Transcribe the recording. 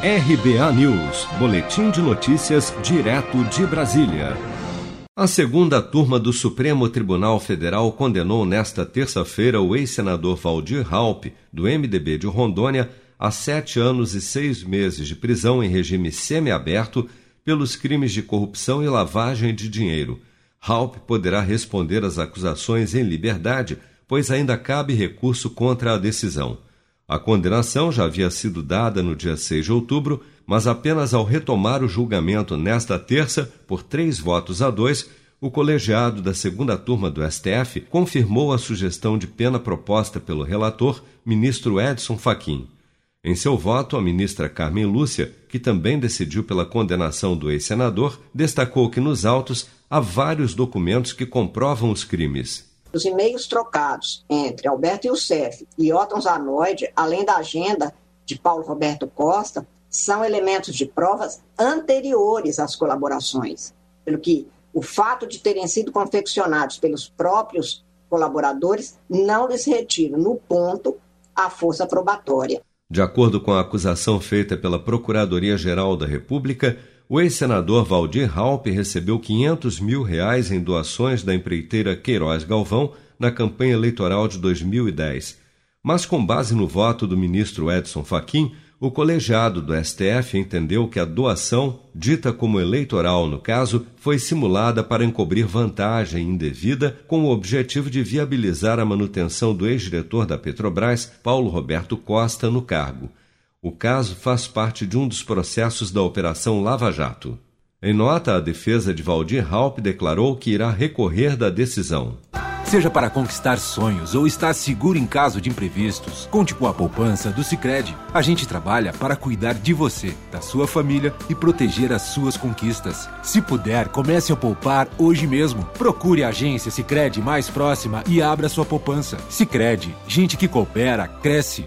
RBA News, Boletim de Notícias, direto de Brasília. A segunda turma do Supremo Tribunal Federal condenou nesta terça-feira o ex-senador Valdir Raup, do MDB de Rondônia, a sete anos e seis meses de prisão em regime semiaberto pelos crimes de corrupção e lavagem de dinheiro. Raup poderá responder às acusações em liberdade, pois ainda cabe recurso contra a decisão. A condenação já havia sido dada no dia 6 de outubro, mas apenas ao retomar o julgamento nesta terça, por três votos a dois, o colegiado da segunda turma do STF confirmou a sugestão de pena proposta pelo relator, ministro Edson Fachin. Em seu voto, a ministra Carmen Lúcia, que também decidiu pela condenação do ex-senador, destacou que nos autos há vários documentos que comprovam os crimes. Os e-mails trocados entre Alberto Youssef e Otton Zanoide, além da agenda de Paulo Roberto Costa, são elementos de provas anteriores às colaborações, pelo que o fato de terem sido confeccionados pelos próprios colaboradores não lhes retira, no ponto, a força probatória. De acordo com a acusação feita pela Procuradoria-Geral da República, o ex-senador Valdir Raup recebeu 500 mil reais em doações da empreiteira Queiroz Galvão na campanha eleitoral de 2010. Mas, com base no voto do ministro Edson Fachin, o colegiado do STF entendeu que a doação, dita como eleitoral no caso, foi simulada para encobrir vantagem indevida com o objetivo de viabilizar a manutenção do ex-diretor da Petrobras, Paulo Roberto Costa, no cargo. O caso faz parte de um dos processos da Operação Lava Jato. Em nota, a defesa de Valdir Raup declarou que irá recorrer da decisão. Seja para conquistar sonhos ou estar seguro em caso de imprevistos, conte com a poupança do Sicredi. A gente trabalha para cuidar de você, da sua família e proteger as suas conquistas. Se puder, comece a poupar hoje mesmo. Procure a agência Sicredi mais próxima e abra sua poupança. Sicredi, gente que coopera cresce